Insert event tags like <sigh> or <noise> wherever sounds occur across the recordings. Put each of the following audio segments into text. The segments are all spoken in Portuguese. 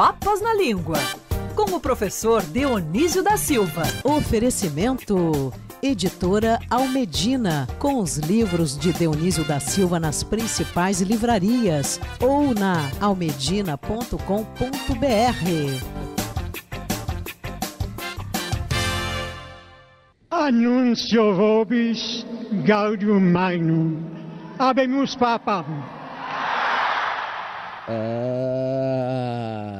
Papas na Língua, com o professor Dionísio da Silva. Oferecimento. Editora Almedina, com os livros de Dionísio da Silva nas principais livrarias ou na almedina.com.br. Annuncio vobis gaudium magnum. Habemus papam. Ah,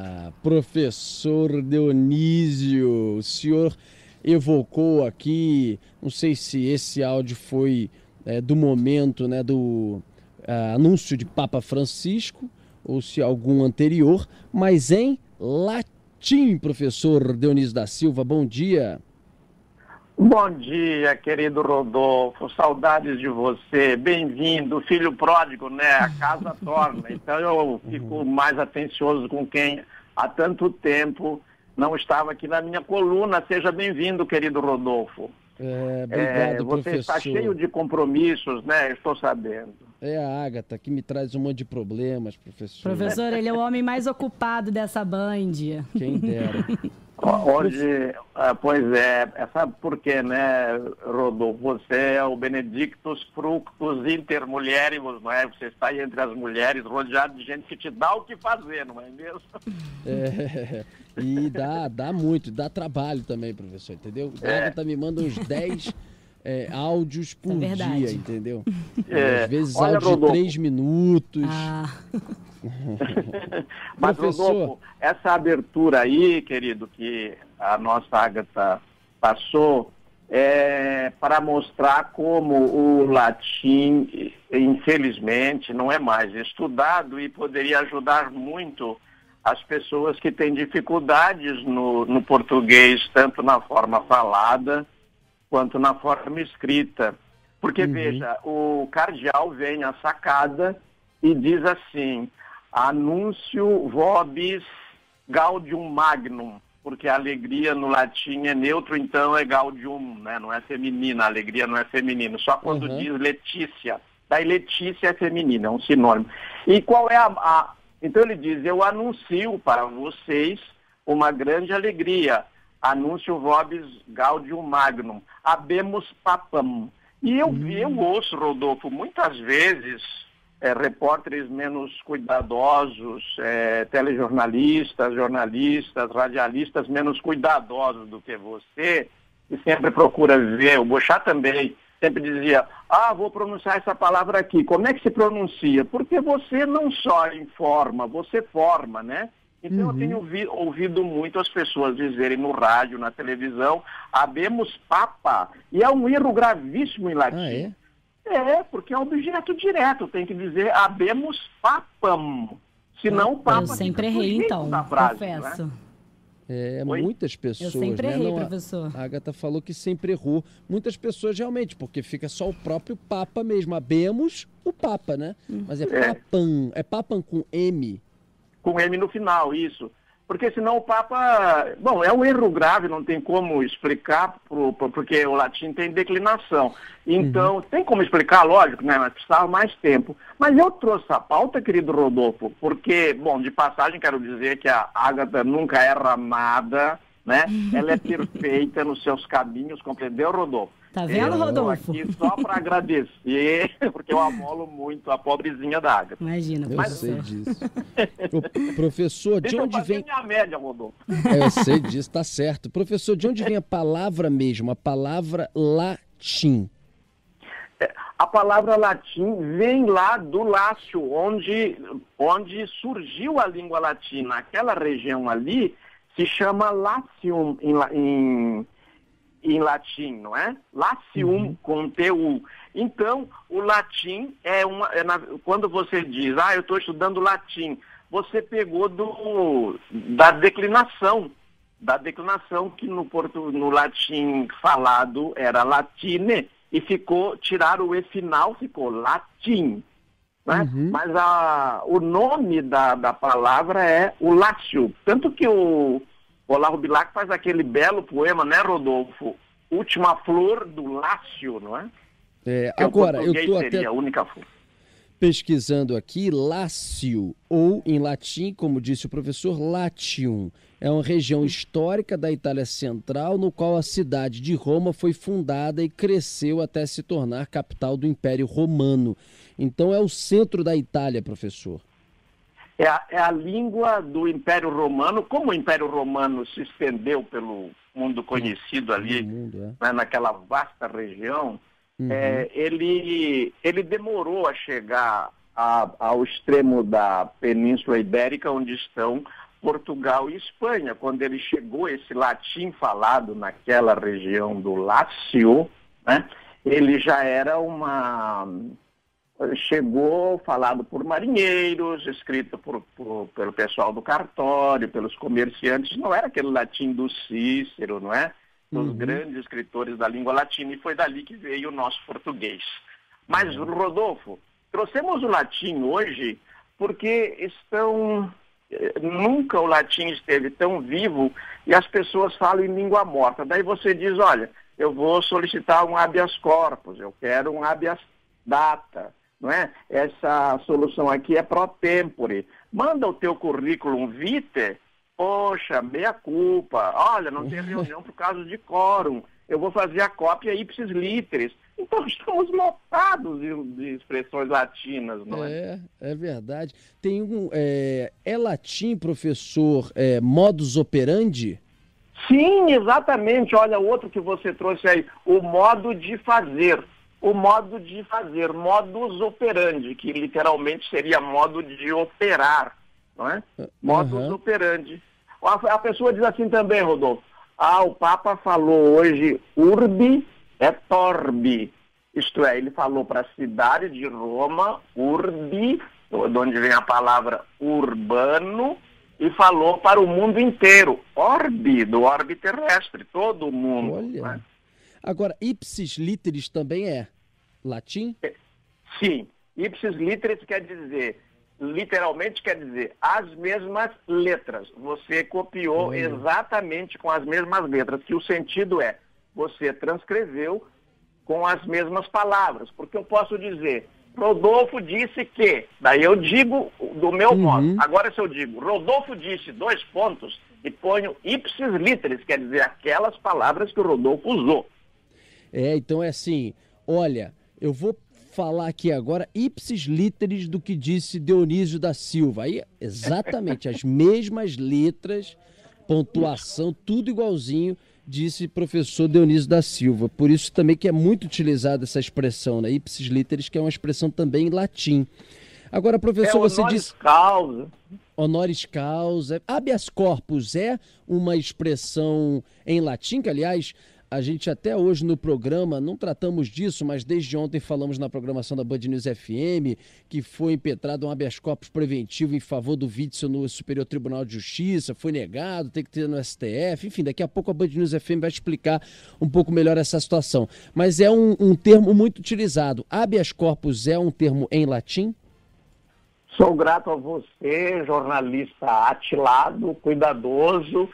professor Dionísio, o senhor evocou aqui, não sei se esse áudio foi é, do momento, né, do ah, anúncio de Papa Francisco ou se algum anterior, mas em latim, professor Dionísio da Silva, bom dia. Bom dia, querido Rodolfo. Saudades de você. Bem-vindo, filho pródigo, né? A casa <laughs> torna. Então eu fico mais atencioso com quem há tanto tempo não estava aqui na minha coluna. Seja bem-vindo, querido Rodolfo. É, obrigado, É, você professor. está cheio de compromissos, né? Estou sabendo. É a Agatha que me traz um monte de problemas, professor. Professor, ele é o homem mais ocupado dessa band. Quem dera. <laughs> Hoje, ah, pois é, é, sabe por quê, né, Rodolfo? Você é o Benedictus fructus inter mulieribus, não é? Você está aí entre as mulheres, rodeado de gente que te dá o que fazer, não é mesmo? É, <laughs> e dá, dá muito, dá trabalho também, professor, entendeu? A É. Agatha me manda uns 10 é, áudios por É dia, entendeu? <laughs> É. Às vezes Olha, áudio de Rodolfo. 3 minutos. Ah, <laughs> Mas, Professor. Rodolfo, essa abertura aí, querido, que a nossa Agatha passou, é para mostrar como o latim, infelizmente, não é mais estudado e poderia ajudar muito as pessoas que têm dificuldades no, no português, tanto na forma falada quanto na forma escrita. Porque, veja, o cardeal vem à sacada e diz assim, anúncio vobis gaudium magnum, porque a alegria no latim é neutro, então é gaudium, né? não é feminina, a alegria não é feminino, só quando Uhum. diz Letícia. Daí Letícia é feminina, é um sinônimo. E qual é a, a... Então ele diz, eu anuncio para vocês uma grande alegria, anúncio vobis gaudium magnum, habemus papam. E eu, eu ouço, Rodolfo, muitas vezes é, repórteres menos cuidadosos, é, telejornalistas, jornalistas, radialistas menos cuidadosos do que você, e sempre procura ver, o Bochá também sempre dizia, ah, vou pronunciar essa palavra aqui. Como é que se pronuncia? Porque você não só informa, você forma, né? Então eu tenho ouvi- ouvido muito as pessoas dizerem no rádio, na televisão, habemos papa. E é um erro gravíssimo em latim. Ah, é? É, porque é objeto direto, tem que dizer habemos papam. Senão o papa eu sempre errei, então, frase, né? confesso. É, Oi? muitas pessoas, Eu sempre né? errei, Não, professor. A Agatha falou que sempre errou. Muitas pessoas realmente, porque fica só o próprio Papa mesmo. Abemos o Papa, né? Mas é, É. Papam. É Papam com M. com M no final, isso. Porque senão o Papa. Bom, é um erro grave, não tem como explicar, pro, porque o latim tem declinação. Então, tem como explicar, lógico, né? Mas precisava mais tempo. Mas eu trouxe a pauta, querido Rodolfo, porque, bom, de passagem quero dizer que a Ágata nunca erra nada, né? <laughs> Ela é perfeita nos seus caminhos, compreendeu, Rodolfo? Tá vendo, eu Rodolfo? aqui só para agradecer, <laughs> porque eu amolo muito a pobrezinha da Ágata. Imagina, Eu professor. sei disso. Professor, de Deixa eu onde fazer vem. minha média, Rodolfo. É, eu sei disso, tá certo. Professor, de onde vem a palavra mesmo? A palavra latim. A palavra latim vem lá do Lácio, onde, onde surgiu a língua latina. Aquela região ali se chama Latium em, em, em latim, não é? Latium com TU. Então, o latim é uma. é na- quando você diz, ah, eu estou estudando latim, você pegou do, da declinação. Da declinação que no, portu, no latim falado era latine e ficou, tiraram o E final, ficou latim. né? Mas a, o nome da, da palavra é o lácio. Tanto que o Olavo Bilac faz aquele belo poema, né, Rodolfo? Última flor do lácio, não é? É, o agora, eu seria até. a única flor. pesquisando aqui, Lácio, ou em latim, como disse o professor, Latium. É uma região histórica da Itália Central, no qual a cidade de Roma foi fundada e cresceu até se tornar capital do Império Romano. Então é o centro da Itália, professor. É a, é a língua do Império Romano. Como o Império Romano se estendeu pelo mundo conhecido ali, mundo, é. né, naquela vasta região, Uhum. É, ele, ele demorou a chegar a, ao extremo da Península Ibérica, onde estão Portugal e Espanha. Quando ele chegou, esse latim falado naquela região do Lácio, né, ele já era uma. Chegou falado por marinheiros, escrito por, por, pelo pessoal do cartório, pelos comerciantes, não era aquele latim do Cícero, não é? dos uhum. grandes escritores da língua latina, e foi dali que veio o nosso português. Mas, uhum. Rodolfo, trouxemos o latim hoje porque estão. Eh, nunca o latim esteve tão vivo e as pessoas falam em língua morta. Daí você diz: olha, eu vou solicitar um habeas corpus, eu quero um habeas data. Não é? Essa solução aqui é pro tempore. Manda o teu currículo vitae Poxa, meia culpa. Olha, não tem reunião por causa de quórum. Eu vou fazer a cópia ipsis literis. Então <laughs> estamos lotados de, de, expressões latinas, não é? É, é verdade. Tem um. É, é latim, professor, é, modus operandi? Sim, exatamente. Olha, outro que você trouxe aí, o modo de fazer. O modo de fazer, modus operandi, que literalmente seria modo de operar, não é? Modus uhum. operandi. A, a pessoa diz assim também, Rodolfo. Ah, o Papa falou hoje urbi é torbi. Isto é, ele falou para a cidade de Roma, urbi, de onde vem a palavra urbano, e falou para o mundo inteiro, orbi, do orbe terrestre, todo o mundo. Olha. Né? Agora, ipsis literis também é latim? É, sim, ipsis literis quer dizer literalmente quer dizer as mesmas letras. Você copiou uhum. exatamente com as mesmas letras, que o sentido é você transcreveu com as mesmas palavras. Porque eu posso dizer, Rodolfo disse que, daí eu digo do meu uhum. modo. Agora se eu digo, Rodolfo disse dois pontos e ponho ipsis literis, quer dizer aquelas palavras que o Rodolfo usou. É, então é assim, olha, eu vou falar aqui agora ipsis literis do que disse Dionísio da Silva. Aí, exatamente as <laughs> mesmas letras, pontuação, tudo igualzinho, disse professor Dionísio da Silva. Por isso também que é muito utilizada essa expressão, né? Ipsis literis, que é uma expressão também em latim. Agora, professor, é você diz. Causa. Honoris causa. Habeas corpus é uma expressão em latim, que, aliás, a gente até hoje no programa não tratamos disso, mas desde ontem falamos na programação da Band News FM que foi impetrado um habeas corpus preventivo em favor do Witzel no Superior Tribunal de Justiça, foi negado, tem que ter no STF, enfim, daqui a pouco a Band News FM vai explicar um pouco melhor essa situação. Mas é um, um termo muito utilizado. Habeas corpus é um termo em latim? Sou grato a você, jornalista atilado, cuidadoso,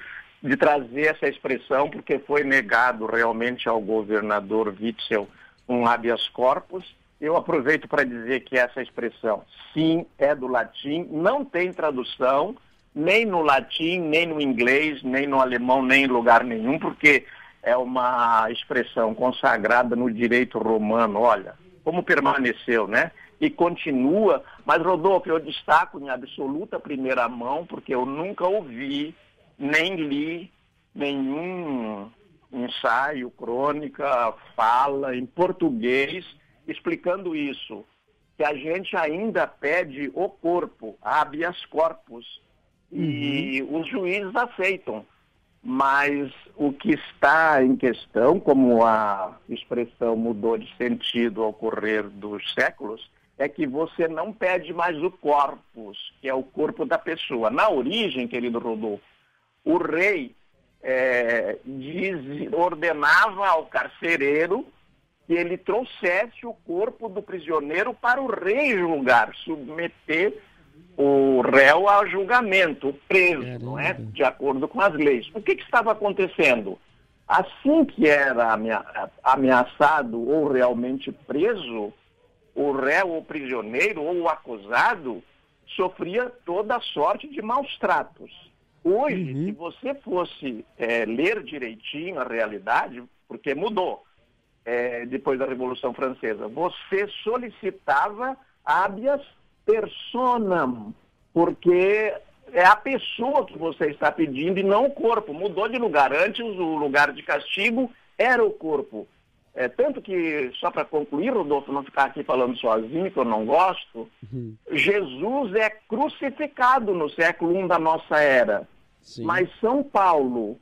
de trazer essa expressão, porque foi negado realmente ao governador Witzel um habeas corpus. Eu aproveito para dizer que essa expressão, sim, é do latim, não tem tradução, nem no latim, nem no inglês, nem no alemão, nem em lugar nenhum, porque é uma expressão consagrada no direito romano. Olha, como permaneceu, né? E continua, mas Rodolfo, eu destaco em absoluta primeira mão, porque eu nunca ouvi nem li nenhum ensaio, crônica, fala em português explicando isso, que a gente ainda pede o corpo, habeas corpus, uhum. e os juízes aceitam. Mas o que está em questão, como a expressão mudou de sentido ao correr dos séculos, é que você não pede mais o corpus, que é o corpo da pessoa. Na origem, querido Rodolfo, o rei é, diz, ordenava ao carcereiro que ele trouxesse o corpo do prisioneiro para o rei julgar, submeter o réu a julgamento, o preso, não é? De acordo com as leis. O que, que estava acontecendo? Assim que era ameaçado ou realmente preso, o réu, o prisioneiro ou o acusado sofria toda sorte de maus tratos. Hoje, uhum. se você fosse é, ler direitinho a realidade, porque mudou é, depois da Revolução Francesa, você solicitava habeas personam, porque é a pessoa que você está pedindo e não o corpo. Mudou de lugar. Antes, o lugar de castigo era o corpo. É, tanto que, só para concluir, Rodolfo, não ficar aqui falando sozinho, que eu não gosto, uhum. Jesus é crucificado no século I da nossa era. Sim. Mas São Paulo,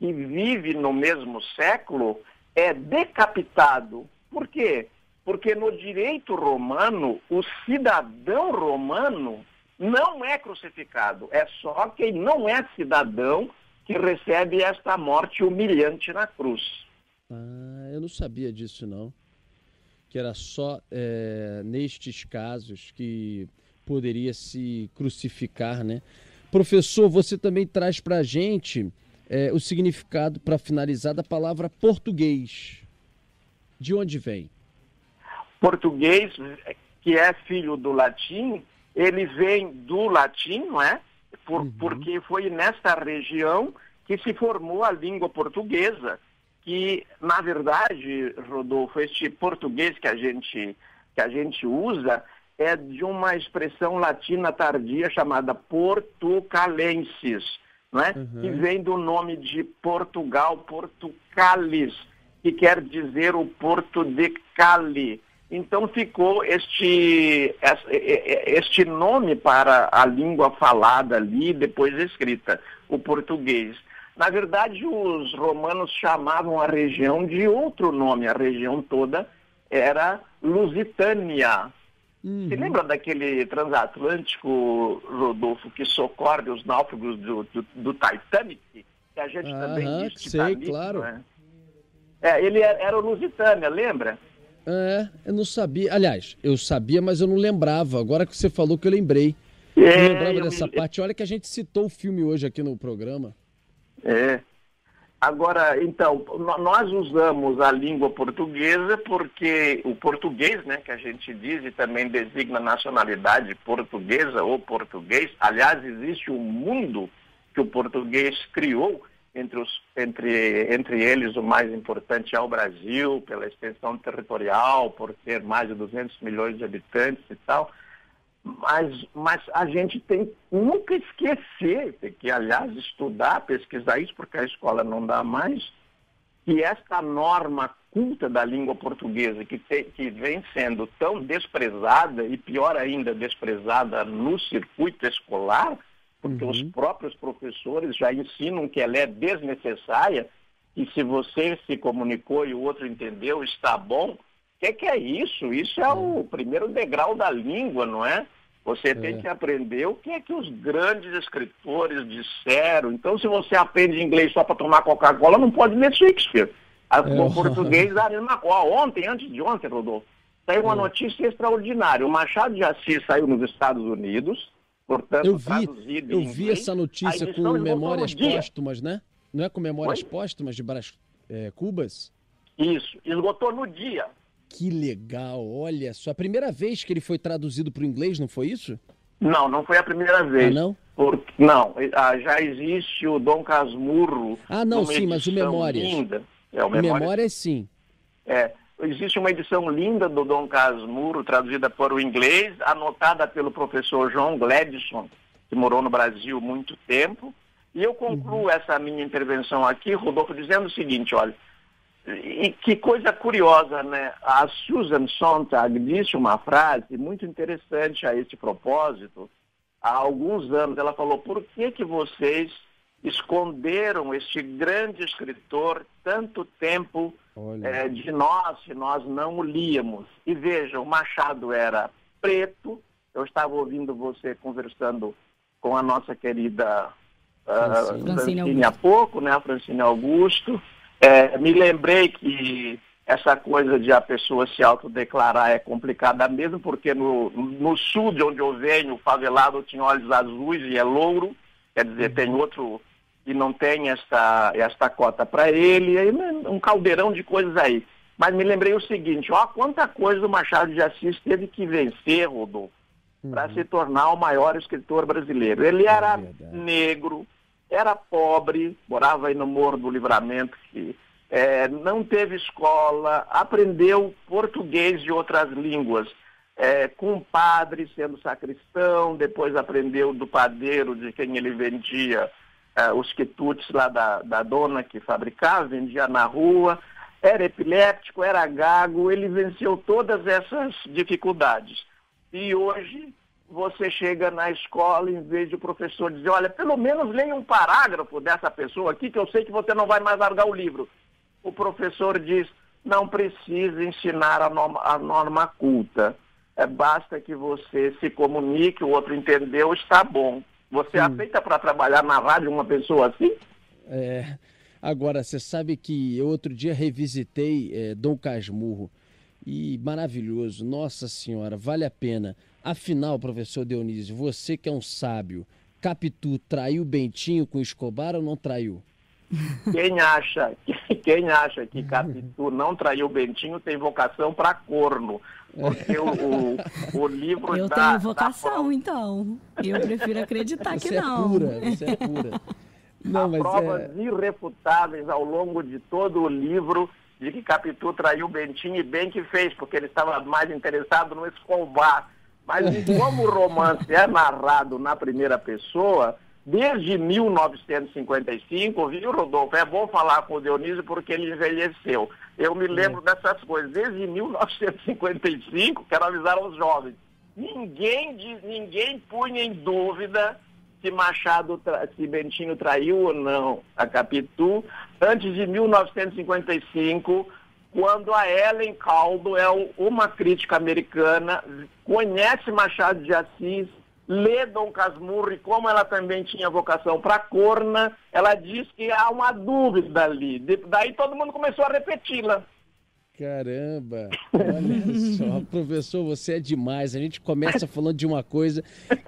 que vive no mesmo século, é decapitado. Por quê? Porque no direito romano, o cidadão romano não é crucificado. É só quem não é cidadão que recebe esta morte humilhante na cruz. Ah, eu não sabia disso não. Que era só é, nestes casos que poderia se crucificar, né? Professor, você também traz para a gente é, o significado, para finalizar, da palavra português. De onde vem? Português, que é filho do latim, ele vem do latim, não é? Por, uhum. Porque foi nesta região que se formou a língua portuguesa que, na verdade, Rodolfo, este português que a gente, que a gente usa é de uma expressão latina tardia chamada portucalensis, né? Uhum. que vem do nome de Portugal, Portucalis, que quer dizer o Porto de Cali. Então ficou este, este nome para a língua falada ali, depois escrita, o português. Na verdade, os romanos chamavam a região de outro nome, a região toda era Lusitânia. Uhum. Você lembra daquele transatlântico, Rodolfo, que socorre os náufragos do, do, do Titanic? Que a gente também diz sei, Titanic, claro. Né? É, ele era, era o Lusitânia, lembra? É, eu não sabia. Aliás, eu sabia, mas eu não lembrava. Agora que você falou que eu lembrei. É, eu lembrava eu dessa parte. Olha que a gente citou o filme hoje aqui no programa. É. Agora, então, nós usamos a língua portuguesa porque o português, né, que a gente diz e também designa nacionalidade portuguesa ou português, aliás, existe um mundo que o português criou, entre, os, entre, entre eles o mais importante é o Brasil, pela extensão territorial, por ter mais de 200 milhões de habitantes e tal. Mas, mas a gente tem nunca esquecer, tem que, aliás, estudar, pesquisar isso, porque a escola não dá mais, que esta norma culta da língua portuguesa, que, te, que vem sendo tão desprezada, e pior ainda, desprezada no circuito escolar, porque uhum. os próprios professores já ensinam que ela é desnecessária, e se você se comunicou e o outro entendeu, está bom, que, que é isso? Isso é o é. primeiro degrau da língua, não é? Você tem é. que aprender o que é que os grandes escritores disseram. Então, se você aprende inglês só para tomar Coca-Cola, não pode ler Shakespeare. A, é. O português a mesma coisa. Ontem, antes de ontem, Rodolfo, saiu uma é. notícia extraordinária. O Machado de Assis saiu nos Estados Unidos, portanto, eu vi, Eu vi essa notícia com memórias póstumas, né? Não é com memórias Oi? póstumas de Brás é, Cubas? Isso, esgotou no dia. Que legal, olha só. A primeira vez que ele foi traduzido para o inglês, não foi isso? Não, não foi a primeira vez. Ah, não? Porque, não, ah, já existe o Dom Casmurro. Ah, não, sim, mas o Memórias. Linda. É, o Memórias, Memórias sim. É, existe uma edição linda do Dom Casmurro, traduzida para o inglês, anotada pelo professor João Gladson, que morou no Brasil muito tempo. E eu concluo uhum. essa minha intervenção aqui, Rodolfo, dizendo o seguinte, olha, e que coisa curiosa, né? A Susan Sontag disse uma frase muito interessante a esse propósito. Há alguns anos ela falou: por que, que vocês esconderam este grande escritor tanto tempo é, de nós se nós não o líamos? E veja, o Machado era preto. Eu estava ouvindo você conversando com a nossa querida uh, Francine há pouco, né? A Francine Augusto. É, me lembrei que essa coisa de a pessoa se autodeclarar é complicada mesmo, porque no, no sul de onde eu venho, o favelado tinha olhos azuis e é louro, quer dizer, tem uhum. outro e não tem esta, esta cota para ele, aí, né, um caldeirão de coisas aí. Mas me lembrei o seguinte, ó, quanta coisa o Machado de Assis teve que vencer, Rodolfo, uhum. para se tornar o maior escritor brasileiro. Ele era é negro, era pobre, morava aí no Morro do Livramento, que é, não teve escola, aprendeu português de outras línguas, é, com o padre sendo sacristão, depois aprendeu do padeiro de quem ele vendia é, os quitutes lá da, da dona que fabricava, vendia na rua, era epiléptico, era gago, ele venceu todas essas dificuldades. E hoje você chega na escola, em vez de o professor dizer, olha, pelo menos leia um parágrafo dessa pessoa aqui, que eu sei que você não vai mais largar o livro o professor diz, não precisa ensinar a norma, a norma culta. É, basta que você se comunique, o outro entendeu, está bom. Você hum. aceita para trabalhar na rádio uma pessoa assim? É. Agora, você sabe que eu outro dia revisitei é, Dom Casmurro e maravilhoso, nossa senhora, vale a pena. Afinal, professor Dionísio, você que é um sábio, Capitu traiu Bentinho com Escobar ou não traiu? Quem acha, <laughs> quem acha que Capitu não traiu Bentinho tem vocação para corno. Porque o, o, o livro Eu da, tenho vocação, da... então. Eu prefiro acreditar você que não. É pura, você é pura. <laughs> Não, Há provas é... irrefutáveis ao longo de todo o livro de que Capitu traiu Bentinho e bem que fez, porque ele estava mais interessado no Escobar. Mas como o romance é narrado na primeira pessoa, desde 1955, viu, Rodolfo? É bom falar com o Dionísio porque ele envelheceu. Eu me lembro é. dessas coisas. Desde 1955, quero avisar aos jovens, ninguém, diz, ninguém punha em dúvida se Machado, se Bentinho traiu ou não a Capitu, antes de 1955, quando a Ellen Caldwell, uma crítica americana, conhece Machado de Assis lê Dom Casmurro e como ela também tinha vocação para corna, ela diz que há uma dúvida ali. daí todo mundo começou a repeti-la. Caramba, olha só, <laughs> professor, você é demais. A gente começa falando de uma coisa,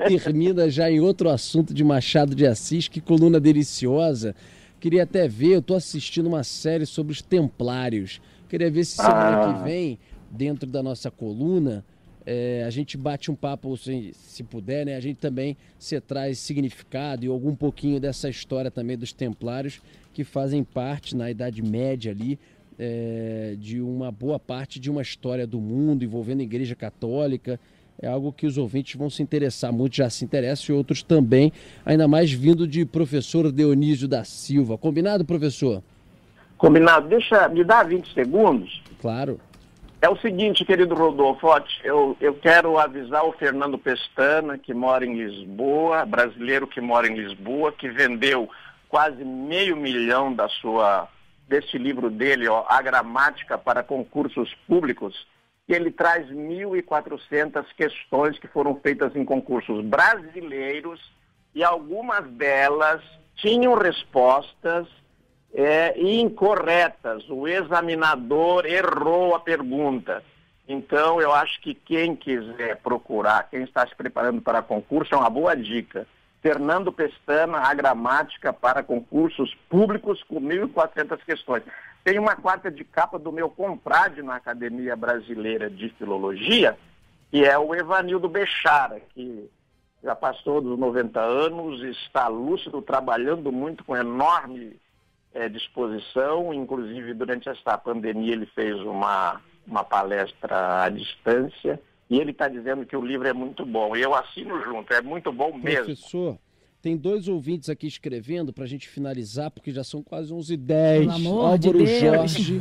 termina já em outro assunto de Machado de Assis, que coluna deliciosa. Queria até ver, eu estou assistindo uma série sobre os Templários. Queria ver se semana ah. que vem, dentro da nossa coluna, é, a gente bate um papo, se, se puder, né? A gente também se traz significado e algum pouquinho dessa história também dos templários que fazem parte na Idade Média ali é, de uma boa parte de uma história do mundo envolvendo a Igreja Católica. É algo que os ouvintes vão se interessar, muitos já se interessam e outros também, ainda mais vindo de professor Dionísio da Silva. Combinado, professor? Combinado. Deixa, me dá 20 segundos. Claro. É o seguinte, querido Rodolfo, eu, eu quero avisar o Fernando Pestana, que mora em Lisboa, brasileiro que mora em Lisboa, que vendeu quase meio milhão da sua, desse livro dele, ó, A Gramática para Concursos Públicos, que ele traz 1.400 questões que foram feitas em concursos brasileiros e algumas delas tinham respostas é, incorretas. O examinador errou a pergunta. Então, eu acho que quem quiser procurar, quem está se preparando para concurso, é uma boa dica. Fernando Pestana, a gramática para concursos públicos com 1.400 questões. Tem uma quarta de capa do meu compadre na Academia Brasileira de Filologia, que é o Evanildo Bechara, que já passou dos 90 anos, está lúcido, trabalhando muito com enorme é, disposição, inclusive durante esta pandemia ele fez uma, uma palestra à distância e ele está dizendo que o livro é muito bom. E eu assino junto, é muito bom mesmo. Professor, tem dois ouvintes aqui escrevendo para a gente finalizar, porque já são quase 11h10. Álvaro de Jorge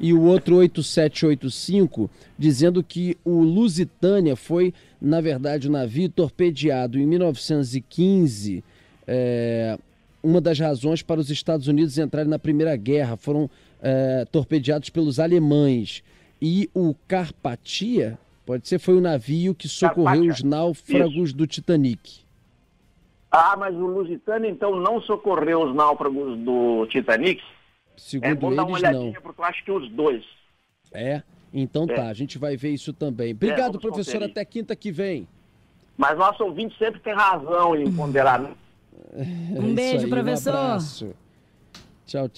e o outro 8785, dizendo que o Lusitânia foi, na verdade, o navio torpedeado em 1915. É, uma das razões para os Estados Unidos entrarem na Primeira Guerra. Foram é, torpedeados pelos alemães. E o Carpatia, pode ser, foi o navio que socorreu os náufragos Isso. do Titanic. Ah, mas o Lusitano então não socorreu os náufragos do Titanic? Segundo é bom eles, dar uma olhadinha, não. porque eu acho que os dois. É? Então é. tá, a gente vai ver isso também. Obrigado, é, professor, conferir. até quinta que vem. Mas nosso ouvinte sempre tem razão em ponderar. Um beijo, aí, professor. Um abraço. Tchau, tchau.